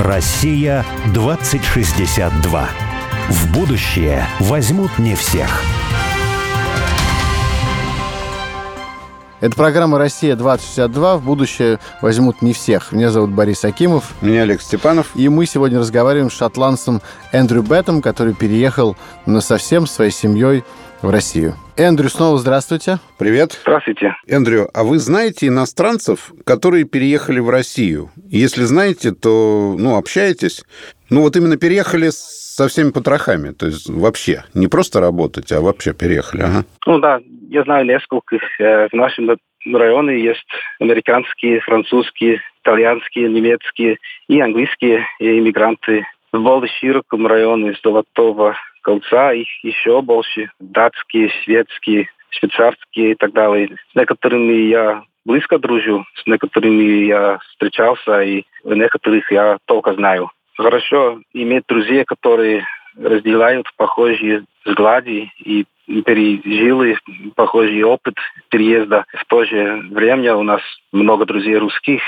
Россия 2062. В будущее возьмут не всех. Это программа «Россия-2062». В будущее возьмут не всех. Меня зовут Борис Акимов. Меня Олег Степанов. И мы сегодня разговариваем с шотландцем Эндрю Беттом, который переехал на совсем своей семьей в Россию. Эндрю, снова здравствуйте. Привет. Здравствуйте. Эндрю, а вы знаете иностранцев, которые переехали в Россию? Если знаете, то, ну, общаетесь. Ну, вот именно переехали со всеми потрохами, то есть вообще, не просто работать, а вообще переехали, ага. Ну да, я знаю нескольких. Э, в нашем районе есть американские, французские, итальянские, немецкие и английские иммигранты. В более широком районе Золотого кольца их еще больше. Датские, шведские, швейцарские и так далее. С некоторыми я близко дружу, с некоторыми я встречался, и некоторых я только знаю. Хорошо иметь друзей, которые разделяют похожие взгляды и пережили похожий опыт переезда. В то же время у нас много друзей русских,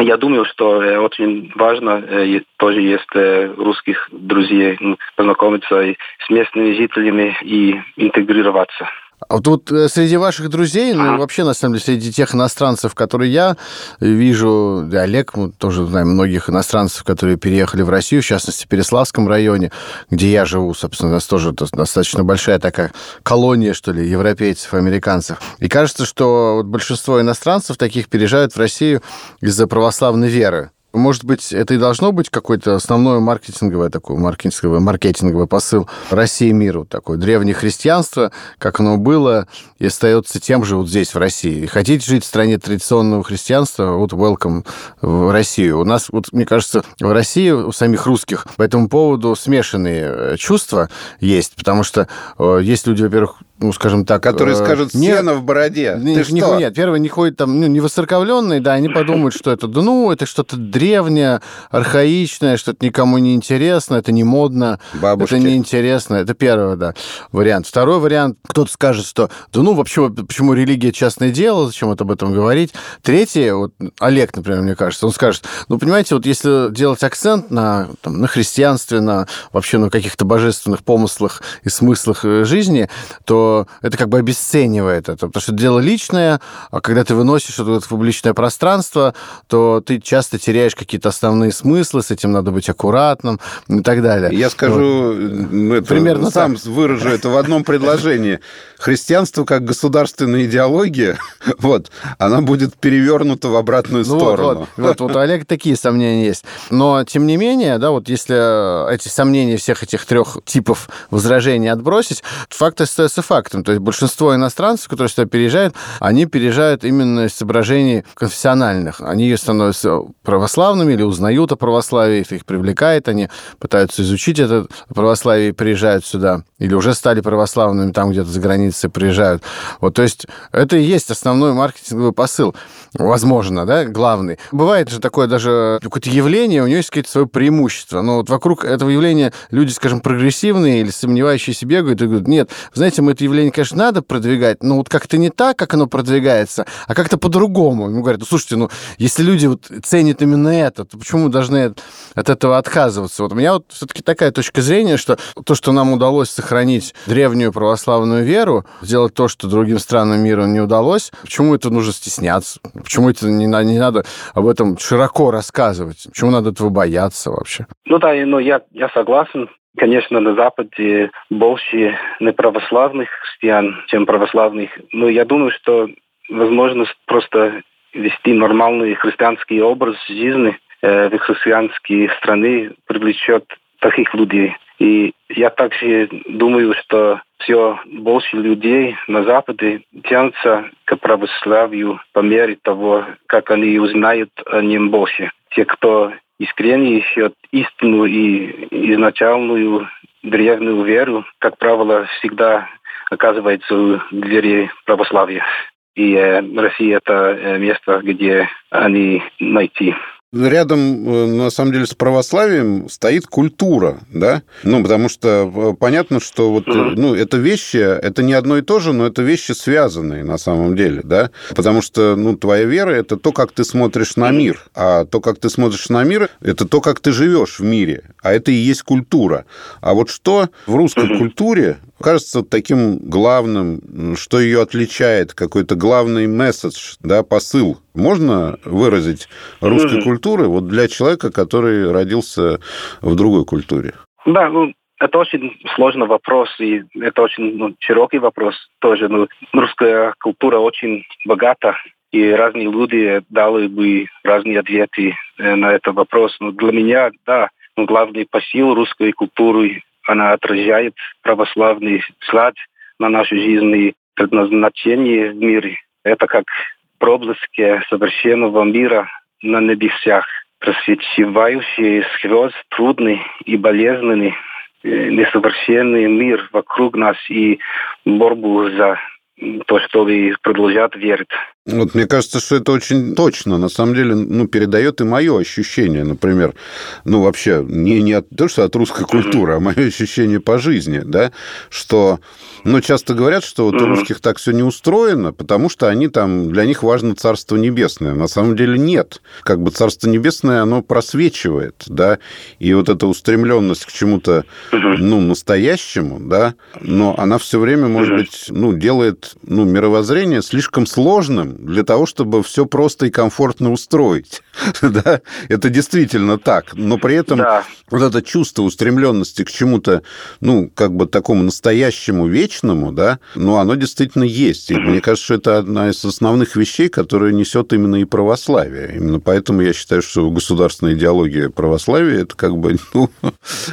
я думаю, что э, очень важно, э, тоже есть э, русских друзей, познакомиться с местными жителями и интегрироваться. А вот, э, среди ваших друзей, ну, вообще, на самом деле, среди тех иностранцев, которые я вижу, да, Олег, мы тоже знаем многих иностранцев, которые переехали в Россию, в частности, в Переславском районе, где я живу, собственно, у нас тоже достаточно большая такая колония, что ли, европейцев, американцев. И кажется, что вот большинство иностранцев таких переезжают в Россию из-за православной веры. Может быть, это и должно быть какой-то основной маркетинговый такой маркетинговый, маркетинговый посыл России миру. Такое древнее христианство, как оно было, и остается тем же вот здесь, в России. Хотите жить в стране традиционного христианства, вот welcome в Россию. У нас, вот, мне кажется, в России у самих русских по этому поводу смешанные э, чувства есть, потому что э, есть люди, во-первых, ну, скажем так... Которые э, скажут, не, сено в бороде. Не, Ты не, что? Нет, первые не ходят там, ну, не высоковленные, да, они подумают, что это, да ну, это что-то древнее, архаичное, что-то никому не интересно, это не модно, Бабушки. это не интересно. Это первый, да, вариант. Второй вариант, кто-то скажет, что, да ну, вообще, почему религия частное дело, зачем вот об этом говорить. Третий, вот Олег, например, мне кажется, он скажет, ну, понимаете, вот если делать акцент на, там, на христианстве, на вообще на каких-то божественных помыслах и смыслах э, жизни, то это как бы обесценивает это, потому что дело личное, а когда ты выносишь это в публичное пространство, то ты часто теряешь какие-то основные смыслы, с этим надо быть аккуратным и так далее. Я скажу, вот. это, примерно сам так. выражу это в одном предложении. Христианство как государственная идеология, вот, она будет перевернута в обратную ну, сторону. Вот, вот, вот, у Олега такие сомнения есть. Но, тем не менее, да, вот если эти сомнения всех этих трех типов возражений отбросить, факт остается фактом. То есть большинство иностранцев, которые сюда переезжают, они переезжают именно из соображений конфессиональных. Они становятся православными или узнают о православии, их привлекает, они пытаются изучить это православие и приезжают сюда. Или уже стали православными там где-то за границей приезжают. Вот, то есть это и есть основной маркетинговый посыл. Возможно, да, главный. Бывает же такое даже какое-то явление, у него есть какие-то свои преимущества. Но вот вокруг этого явления люди, скажем, прогрессивные или сомневающиеся бегают и говорят, нет, знаете, мы это явление, конечно, надо продвигать, но вот как-то не так, как оно продвигается, а как-то по-другому. Ему говорят, ну, слушайте, ну, если люди вот ценят именно это, то почему мы должны от этого отказываться? Вот у меня вот все-таки такая точка зрения, что то, что нам удалось сохранить древнюю православную веру, сделать то, что другим странам мира не удалось, почему это нужно стесняться? Почему это не, не надо об этом широко рассказывать? Почему надо этого бояться вообще? Ну да, ну я, я согласен. Конечно, на Западе больше неправославных христиан, чем православных. Но я думаю, что возможность просто вести нормальный христианский образ жизни э, в христианские страны привлечет таких людей. И я также думаю, что все больше людей на Западе тянутся к православию по мере того, как они узнают о нем больше. Те, кто искренне ищет истину и изначальную древнюю веру, как правило, всегда оказывается в двери православия. И э, Россия – это э, место, где они найти. Рядом, э, на самом деле, с православием стоит культура, да? Ну, потому что э, понятно, что вот, ну, это вещи, это не одно и то же, но это вещи связанные на самом деле, да? Потому что, ну, твоя вера – это то, как ты смотришь на мир, а то, как ты смотришь на мир, это то, как ты живешь в мире, а это и есть культура. А вот что в русской культуре кажется таким главным, что ее отличает, какой-то главный месседж, да, посыл, можно выразить русской культуры вот для человека, который родился в другой культуре? Да, ну, это очень сложный вопрос, и это очень ну, широкий вопрос тоже. Ну, русская культура очень богата, и разные люди дали бы разные ответы э, на этот вопрос. Но для меня, да, ну, главный посыл русской культуры она отражает православный слад на нашу жизнь и предназначение в мире. Это как проблески совершенного мира на небесах, просвечивающие сквозь трудный и болезненный э, несовершенный мир вокруг нас и борьбу за то, чтобы продолжать верить. Вот мне кажется, что это очень точно, на самом деле, ну, передает и мое ощущение, например, ну, вообще, не, не от, то, что от русской культуры, а мое ощущение по жизни, да, что, ну, часто говорят, что вот у русских так все не устроено, потому что они там, для них важно Царство Небесное. На самом деле нет. Как бы Царство Небесное, оно просвечивает, да, и вот эта устремленность к чему-то, ну, настоящему, да, но она все время, может быть, ну, делает, ну, мировоззрение слишком сложным, для того, чтобы все просто и комфортно устроить. да? Это действительно так. Но при этом да. вот это чувство устремленности к чему-то, ну, как бы такому настоящему, вечному, да, ну, оно действительно есть. И мне кажется, что это одна из основных вещей, которые несет именно и православие. Именно поэтому я считаю, что государственная идеология православия это как бы... Ну...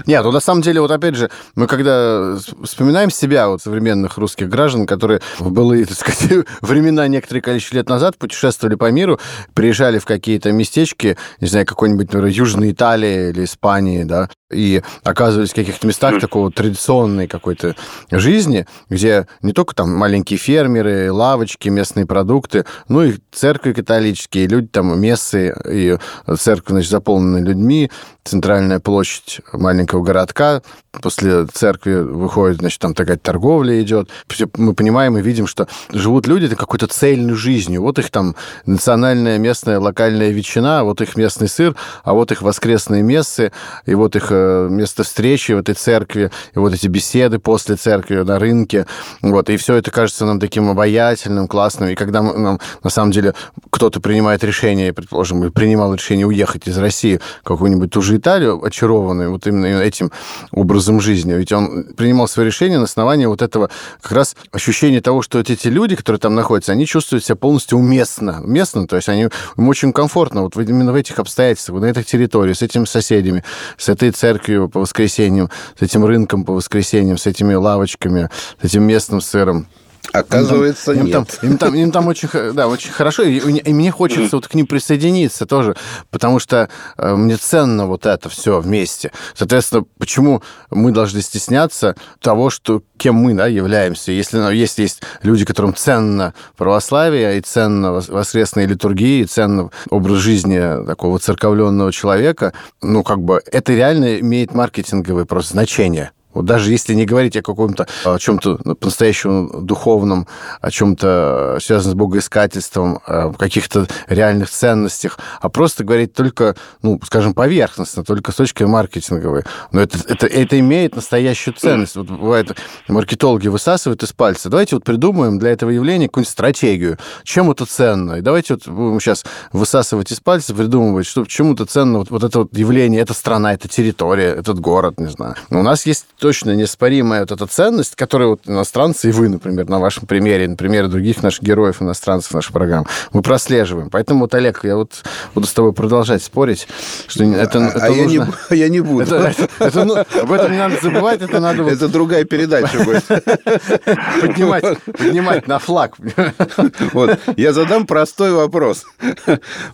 Нет, ну, на самом деле, вот опять же, мы когда вспоминаем себя, вот современных русских граждан, которые в былые, так сказать, времена некоторые количество лет назад путешествовали по миру, приезжали в какие-то местечки, не знаю, какой-нибудь, например, Южной Италии или Испании, да, и оказывались в каких-то местах такого традиционной какой-то жизни, где не только там маленькие фермеры, лавочки, местные продукты, ну и церкви католические, люди там мессы, и церковь, значит, заполнены людьми, центральная площадь маленького городка, после церкви выходит, значит, там такая торговля идет. Мы понимаем и видим, что живут люди какой-то цельной жизнью. Вот их там национальная, местная, локальная ветчина, вот их местный сыр, а вот их воскресные мессы, и вот их э, место встречи в этой церкви, и вот эти беседы после церкви на рынке. Вот, и все это кажется нам таким обаятельным, классным. И когда нам, на самом деле, кто-то принимает решение, предположим, принимал решение уехать из России в какую-нибудь ту же Италию, очарованную вот именно этим образом жизни, ведь он принимал свое решение на основании вот этого как раз ощущения того, что вот эти люди, которые там находятся, они чувствуют себя полностью уместно. Уместно, то есть они, им очень комфортно вот именно в этих обстоятельствах, на этой территории, с этими соседями, с этой церковью по воскресеньям, с этим рынком по воскресеньям, с этими лавочками, с этим местным сыром. Оказывается, им там, нет. Им там, им там, им там очень, да, очень хорошо, и, и мне хочется вот к ним присоединиться тоже, потому что э, мне ценно вот это все вместе. Соответственно, почему мы должны стесняться того, что кем мы да, являемся? Если, ну, если есть люди, которым ценно православие, и ценно воскресная литургия, и ценно образ жизни такого церковленного человека, ну, как бы это реально имеет маркетинговое просто значение. Вот даже если не говорить о каком-то, о чем-то по-настоящему духовном, о чем-то связанном с богоискательством, о каких-то реальных ценностях, а просто говорить только, ну, скажем, поверхностно, только с точки маркетинговой. Но это, это, это имеет настоящую ценность. Вот бывает, маркетологи высасывают из пальца. Давайте вот придумаем для этого явления какую-нибудь стратегию. Чем это ценно? И давайте вот будем сейчас высасывать из пальца, придумывать, что почему-то ценно вот, вот это вот явление, эта страна, эта территория, этот город, не знаю. Но у нас есть точно неоспоримая вот эта ценность, которую вот иностранцы и вы, например, на вашем примере, на примере других наших героев иностранцев наших программ, мы прослеживаем. Поэтому вот, Олег, я вот буду с тобой продолжать спорить, что это, а, это а нужно... я, не, я не буду. Это, это, это, ну, об этом не надо забывать, это надо... Вот... Это другая передача будет. Поднимать, поднимать на флаг. Вот. Я задам простой вопрос.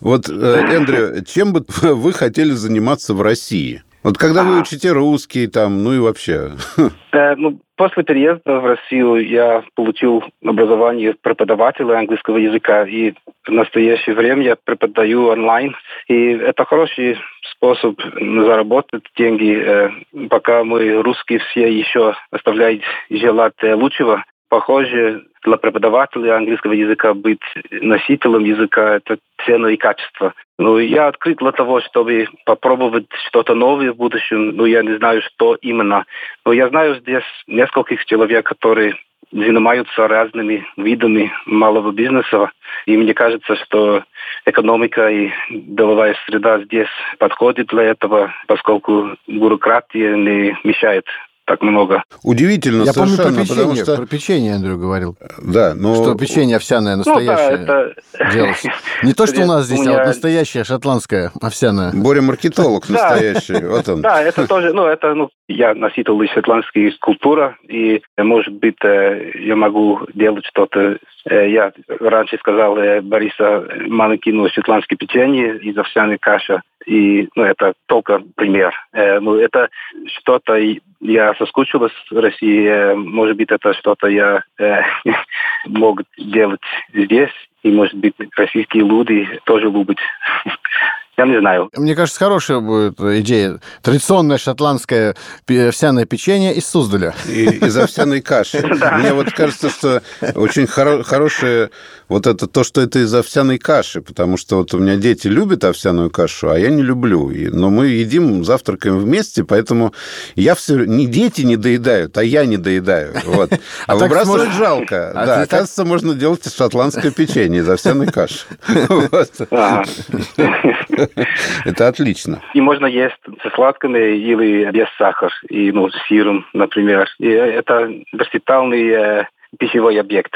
Вот, э, Эндрю, чем бы вы хотели заниматься в России? Вот когда вы учите русский там, ну и вообще? Э, ну, после переезда в Россию я получил образование преподавателя английского языка, и в настоящее время я преподаю онлайн. И это хороший способ заработать деньги, э, пока мы русские все еще оставляют желать лучшего. Похоже, для преподавателя английского языка быть носителем языка – это цена и качество. Ну, я открыт для того, чтобы попробовать что-то новое в будущем. Ну, я не знаю, что именно. Но я знаю здесь нескольких человек, которые занимаются разными видами малого бизнеса. И мне кажется, что экономика и деловая среда здесь подходит для этого, поскольку бюрократия не мешает так много. Удивительно Я совершенно, помню про печенье, потому что... про печенье Андрю говорил. Да, но... Что печенье овсяное настоящее Ну, да, это... делалось. Не то, что у нас здесь, У а вот настоящее шотландское овсяное. Боря маркетолог настоящий, вот он. Да, это тоже, ну, это, ну, я носитель шотландской культуры, и, может быть, э, я могу делать что-то. Э, Я раньше сказал э, Бориса маленький, ну, шотландское печенье из овсяной каши, и, ну, это только пример. Э, Ну, это что-то, я соскучилась в России, э, может быть, это что-то я э, мог делать здесь, и, может быть, российские люди тоже любят. Я не знаю. Мне кажется, хорошая будет идея. Традиционное шотландское овсяное печенье из Суздаля. И- из овсяной каши. Мне вот кажется, что очень хоро- хорошее вот это то, что это из овсяной каши, потому что вот у меня дети любят овсяную кашу, а я не люблю. Но мы едим, завтракаем вместе, поэтому я все... Не дети не доедают, а я не доедаю. Вот. А А выбрасывать жалко. А Да, ты оказывается, можно делать шотландское печенье из овсяной каши. Это отлично. И можно есть со сладкими или без сахара, и ну, с сыром, например. И это верситальный э, пищевой объект.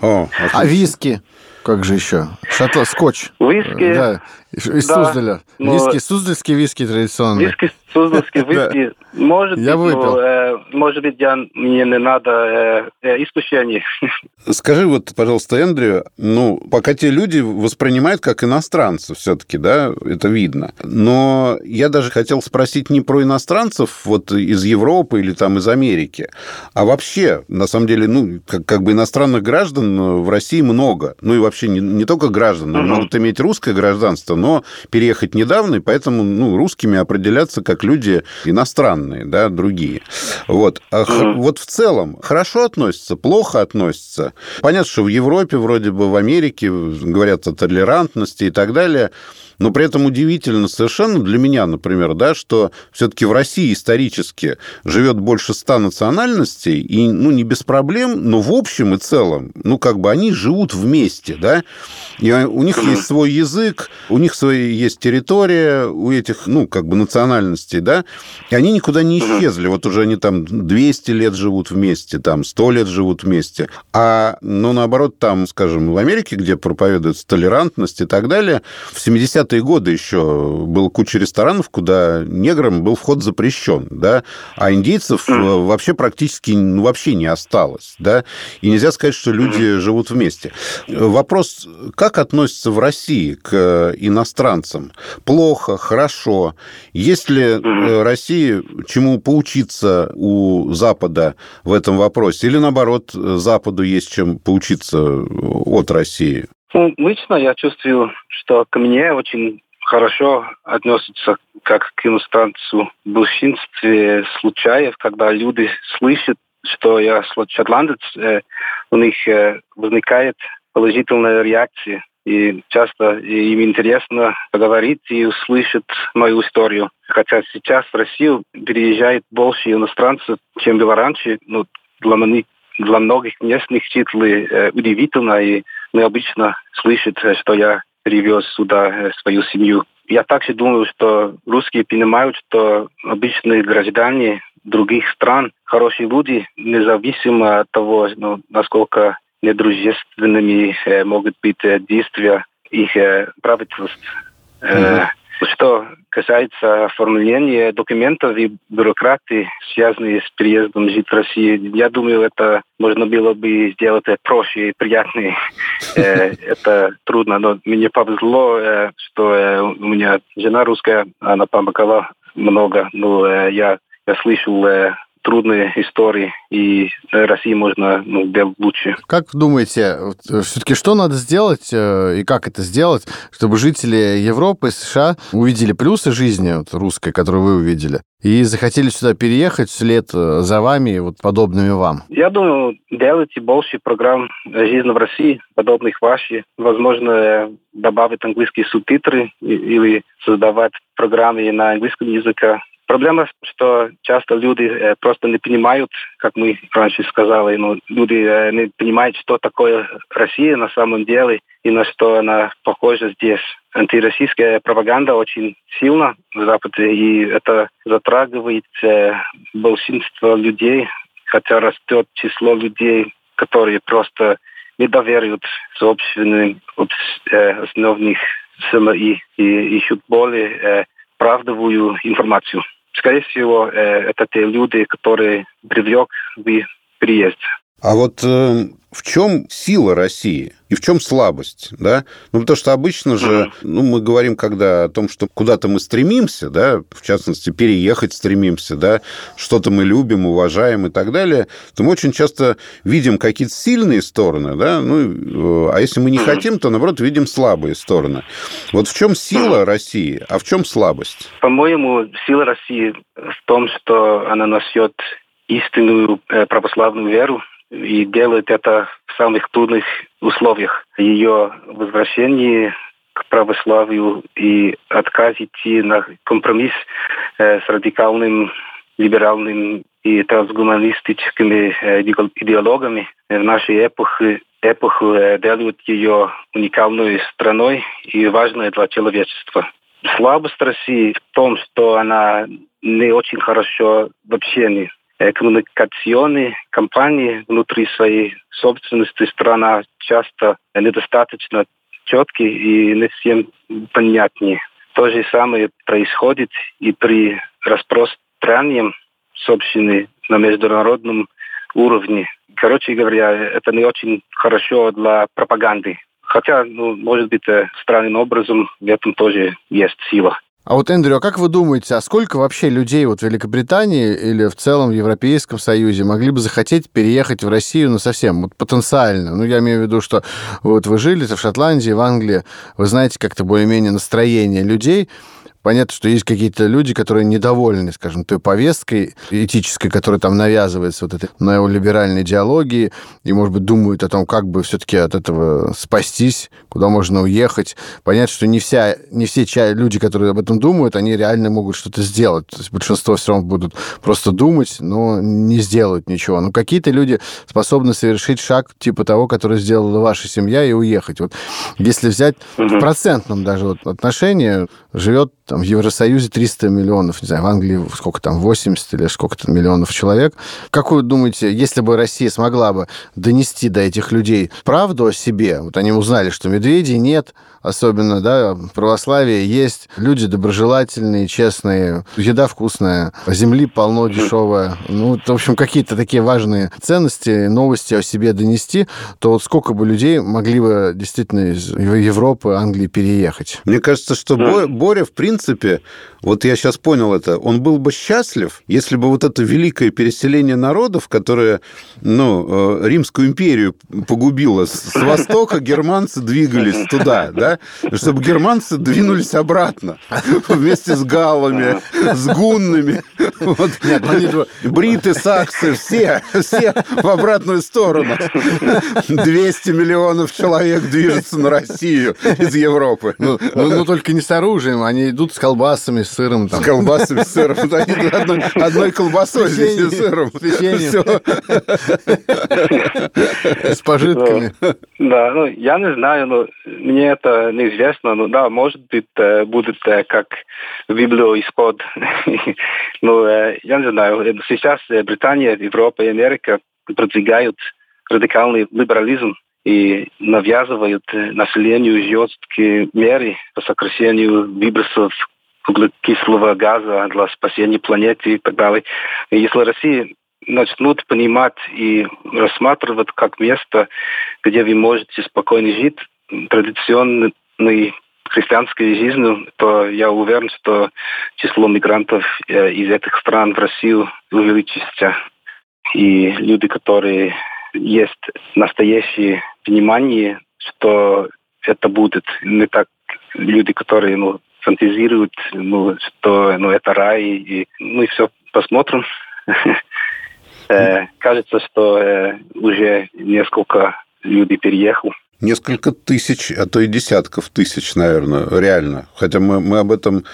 О, А виски? Как же еще? Шотла... Скотч. Виски, Да, из Да, Суздаля. но- Виски, суздальские виски традиционные. виски, суздальские виски, может Я быть, выпил. но, э, может быть, я, мне не надо э, э, искушений. Скажи вот, пожалуйста, Эндрю, ну, пока те люди воспринимают как иностранцев все-таки, да, это видно. Но я даже хотел спросить не про иностранцев вот из Европы или там из Америки, а вообще, на самом деле, ну, как, как бы иностранных граждан в России много. Ну и вообще не, не только граждан, но могут иметь русское гражданство, но переехать недавно, и поэтому, ну, русскими определяться как люди иностранные, да, другие. Вот. Мгм. вот в целом хорошо относятся, плохо относятся. Понятно, что в Европе, вроде бы в Америке говорят о толерантности и так далее. Но при этом удивительно совершенно для меня, например, да, что все-таки в России исторически живет больше ста национальностей, и, ну, не без проблем, но в общем и целом, ну, как бы они живут вместе, да, и у них есть свой язык, у них свои есть территория, у этих, ну, как бы национальностей, да, и они никуда не исчезли. Вот уже они там 200 лет живут вместе, там 100 лет живут вместе. А, ну, наоборот, там, скажем, в Америке, где проповедуется толерантность и так далее, в 70-е годы еще было куча ресторанов, куда неграм был вход запрещен, да, а индейцев э, вообще практически, ну, вообще не осталось, да, и нельзя сказать, что люди живут вместе. Вопрос, как относятся в России к э, иностранцам? Плохо, хорошо? Есть ли э, России чему поучиться у Запада в этом вопросе? Или, наоборот, Западу есть чем поучиться от России? Ну, лично я чувствую, что ко мне очень хорошо относятся как к иностранцу в большинстве случаев, когда люди слышат, что я шотландец, э, у них э, возникает положительная реакция. И часто им интересно поговорить и услышать мою историю. Хотя сейчас в Россию переезжает больше иностранцев, чем было раньше. Ну, для, для многих местных жителей э, удивительно и необычно слышать, э, что я привез сюда э, свою семью. Я также думаю, что русские понимают, что обычные граждане других стран, хорошие люди, независимо от того, ну, насколько недружественными э, могут быть э, действия их э, правительств. Э, Что касается оформления документов и бюрократии, связанные с переездом жить в Россию, я думаю, это можно было бы сделать проще и приятнее. Э, это трудно, но мне повезло, э, что э, у меня жена русская, она помогала много. Ну, я я слышал трудные истории, и России можно ну, делать лучше. Как думаете, э, все-таки что надо сделать э, и как это сделать, чтобы жители Европы и США увидели плюсы жизни вот, русской, которую вы увидели, и захотели сюда переехать вслед э, за вами, вот подобными вам? Я думаю, делайте больше программ жизни в России, подобных вашей. Возможно, добавить английские субтитры или создавать программы на английском языке Проблема, что часто люди э, просто не понимают, как мы раньше сказали, ну, люди э, не понимают, что такое Россия на самом деле и на что она похожа здесь. Антироссийская пропаганда очень сильна в Западе, и это затрагивает э, большинство людей, хотя растет число людей, которые просто не доверяют собственным основных СМИ и ищут более правдивую информацию. Скорее всего, э, это те люди, которые привлек в приезд. А вот э, в чем сила России и в чем слабость, да? Ну, потому что обычно же, ну, мы говорим, когда о том, что куда-то мы стремимся, да, в частности, переехать стремимся, да, что-то мы любим, уважаем и так далее, то мы очень часто видим какие-то сильные стороны, да, ну, а если мы не хотим, то, наоборот, видим слабые стороны. Вот в чем сила России, а в чем слабость? По-моему, сила России в том, что она носит истинную э, православную веру, и делает это в самых трудных условиях. Ее возвращение к православию и отказ идти на компромисс э, с радикальным либеральным и трансгуманистическими э, идеологами в нашей эпохе эпоху э, делают ее уникальной страной и важной для человечества. Слабость России в том, что она не очень хорошо в общении. Коммуникационные компании внутри своей собственности страна часто недостаточно четкие и не всем понятнее. То же самое происходит и при распространении собственной на международном уровне. Короче говоря, это не очень хорошо для пропаганды. Хотя, ну, может быть, э, странным образом в этом тоже есть сила. А вот, Эндрю, а как вы думаете, а сколько вообще людей вот в Великобритании или в целом в Европейском Союзе могли бы захотеть переехать в Россию, ну, совсем, вот потенциально? Ну, я имею в виду, что вот вы жили в Шотландии, в Англии, вы знаете как-то более-менее настроение людей, Понятно, что есть какие-то люди, которые недовольны, скажем, той повесткой этической, которая там навязывается, вот этой неолиберальной идеологии, и, может быть, думают о том, как бы все-таки от этого спастись, куда можно уехать. Понятно, что не, вся, не все люди, которые об этом думают, они реально могут что-то сделать. То есть большинство все равно будут просто думать, но не сделают ничего. Но какие-то люди способны совершить шаг типа того, который сделала ваша семья, и уехать. Вот если взять в процентном даже вот отношении, живет там, в Евросоюзе 300 миллионов, не знаю, в Англии сколько там, 80 или сколько-то миллионов человек. Как вы думаете, если бы Россия смогла бы донести до этих людей правду о себе, вот они узнали, что медведей нет, особенно, да, православие есть, люди доброжелательные, честные, еда вкусная, земли полно дешевая, ну, в общем, какие-то такие важные ценности, новости о себе донести, то вот сколько бы людей могли бы действительно из Европы, Англии переехать? Мне кажется, что Боря, в принципе, вот я сейчас понял это, он был бы счастлив, если бы вот это великое переселение народов, которое, ну, э, Римскую империю погубило, с востока германцы двигались туда, да, чтобы германцы двинулись обратно вместе с галлами, с гуннами, вот, бриты, саксы, все, все в обратную сторону. 200 миллионов человек движется на Россию из Европы. Ну, ну, ну, только не с оружием, они идут с колбасами, с сыром. Там. С колбасами, с сыром. Они одной, одной колбасой здесь и сыром. С пожитками. Да, ну, я не знаю, но мне это неизвестно. Ну, да, может быть, э, будет э, как в Библию исход. но э, я не знаю. Сейчас Британия, Европа и Америка продвигают радикальный либерализм и навязывают населению жесткие меры по сокращению выбросов углекислого газа для спасения планеты и так далее. И если Россия начнут понимать и рассматривать как место, где вы можете спокойно жить традиционной христианской жизнью, то я уверен, что число мигрантов э, из этих стран в Россию увеличится. И люди, которые есть настоящее понимание, что это будет не так люди, которые ну, фантазируют, ну, что ну, это рай, и мы все посмотрим. Э, кажется, что э, уже несколько людей переехал несколько тысяч, а то и десятков тысяч, наверное, реально. Хотя мы, мы об этом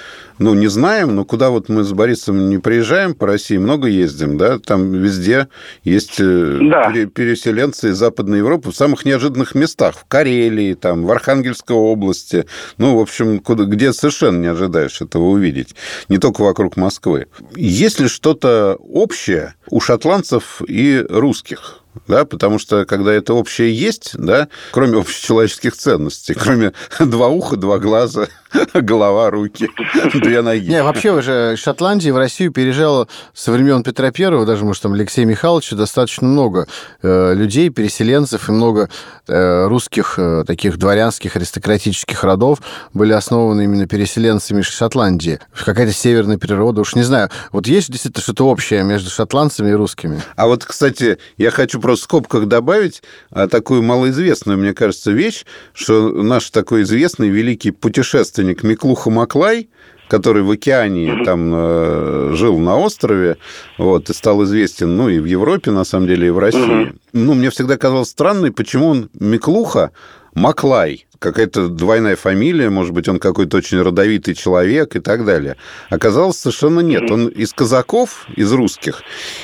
ну, не знаем, но куда вот мы с Борисом не приезжаем по России, много ездим, да, там везде есть э, да. переселенцы из Западной Европы в самых неожиданных местах, в Карелии, там, в Архангельской области, ну, в общем, куда, где совершенно не ожидаешь этого увидеть, не только вокруг Москвы. Есть ли что-то общее у шотландцев и русских? Да, потому что когда это общее есть, да, кроме общечеловеческих ценностей, кроме два уха, два глаза, голова, руки, две ноги. Не, вообще уже Шотландии в Россию переезжало со времен Петра Первого, даже, может, там Алексея Михайловича, достаточно много э, людей, переселенцев и много э, русских э, таких дворянских аристократических родов были основаны именно переселенцами из Шотландии. Какая-то северная природа, уж не знаю. Вот есть действительно что-то общее между шотландцами и русскими? А вот, кстати, я хочу просто в скобках добавить а, такую малоизвестную, мне кажется, вещь, что наш такой известный великий путешественник родственник Миклуха Маклай, который в океане там э, жил на острове, вот, и стал известен, ну, и в Европе, на самом деле, и в России. Mm-hmm. Ну, мне всегда казалось странной, почему он Миклуха Маклай, какая-то двойная фамилия, может быть, он какой-то очень родовитый человек и так далее. Оказалось, совершенно нет. Он из казаков, из русских,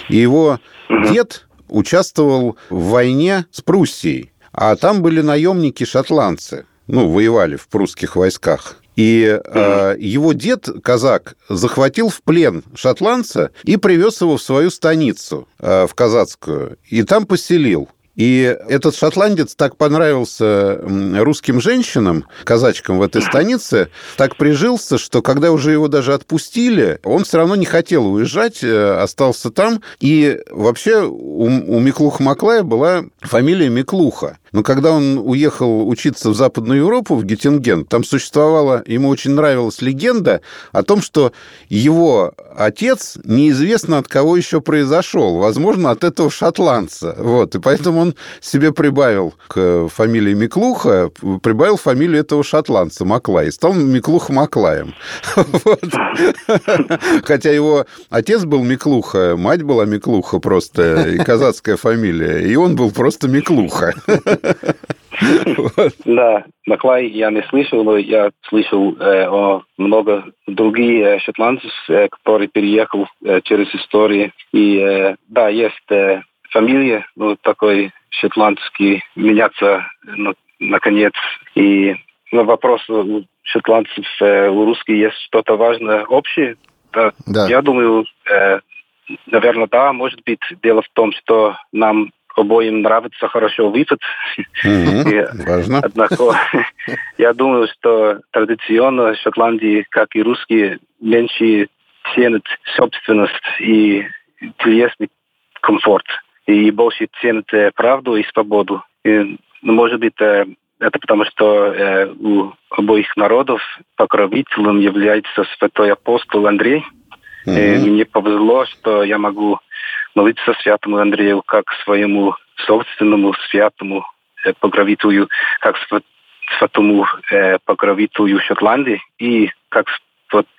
и его дед участвовал в войне с Пруссией, а там были наемники-шотландцы, ну, воевали в прусских войсках. И э, его дед, казак, захватил в плен шотландца и привез его в свою станицу, э, в казацкую, и там поселил. И этот шотландец так понравился русским женщинам, казачкам в этой станице, так прижился, что когда уже его даже отпустили, он все равно не хотел уезжать, э, остался там. И вообще у, у Миклуха Маклая была фамилия Миклуха. Но когда он уехал учиться в Западную Европу, в Геттинген, там существовала, ему очень нравилась легенда о том, что его отец неизвестно от кого еще произошел. Возможно, от этого шотландца. Вот. И поэтому он себе прибавил к фамилии Миклуха, прибавил фамилию этого шотландца Маклай. Стал Миклуха Маклаем. Хотя его отец был Миклуха, мать была Миклуха просто, и казацкая фамилия. И он был просто Миклуха. Да, Маклай я не слышал, но я слышал э, о много других э, шотландцев, э, которые переехал через историю. И да, есть фамилия, ну, такой шотландский, меняться, ну, наконец. И на вопрос у шотландцев, у русских есть что-то важное общее. Да, да. Я думаю, наверное, да, может быть, дело в том, что нам обоим нравится хорошо выпить. Важно. Однако я думаю, что традиционно в Шотландии, как и русские, меньше ценят собственность и телесный комфорт. И больше ценят э, правду и свободу. И, ну, может быть, э, это потому, что э, у обоих народов покровителем является святой апостол Андрей. Mm-hmm. И мне повезло, что я могу молиться святому Андрею как своему собственному святому э, покровителю, как святому э, покровителю Шотландии и как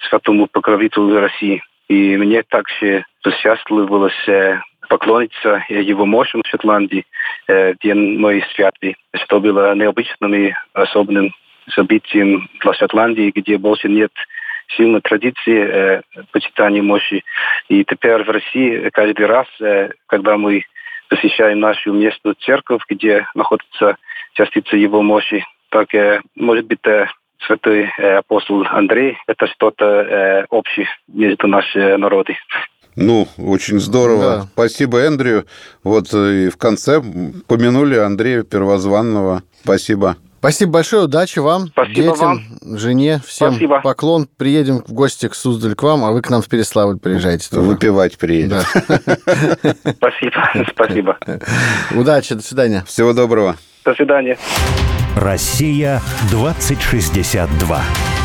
святому покровителю России. И мне также посчастливилось э, поклониться его мощам в Шотландии в день моей святви, что было необычным и особенным событием для Шотландии, где больше нет сильной традиции э, почитания мощи. И теперь в России каждый раз, э, когда мы посещаем нашу местную церковь, где находится частица его мощи, так, э, может быть, э, святой э, апостол Андрей, это что-то э, общее между нашими народами. Ну, очень здорово. Да. Спасибо, Эндрю. Вот э, и в конце помянули Андрея Первозванного. Спасибо. Спасибо большое, удачи вам, Спасибо детям, жене, всем Спасибо. поклон. Приедем в гости к Суздаль к вам, а вы к нам в Переславль приезжайте. тоже. Выпивать приедет. Да. Спасибо, спасибо. Удачи, до свидания. Всего доброго. До свидания. Россия 2062.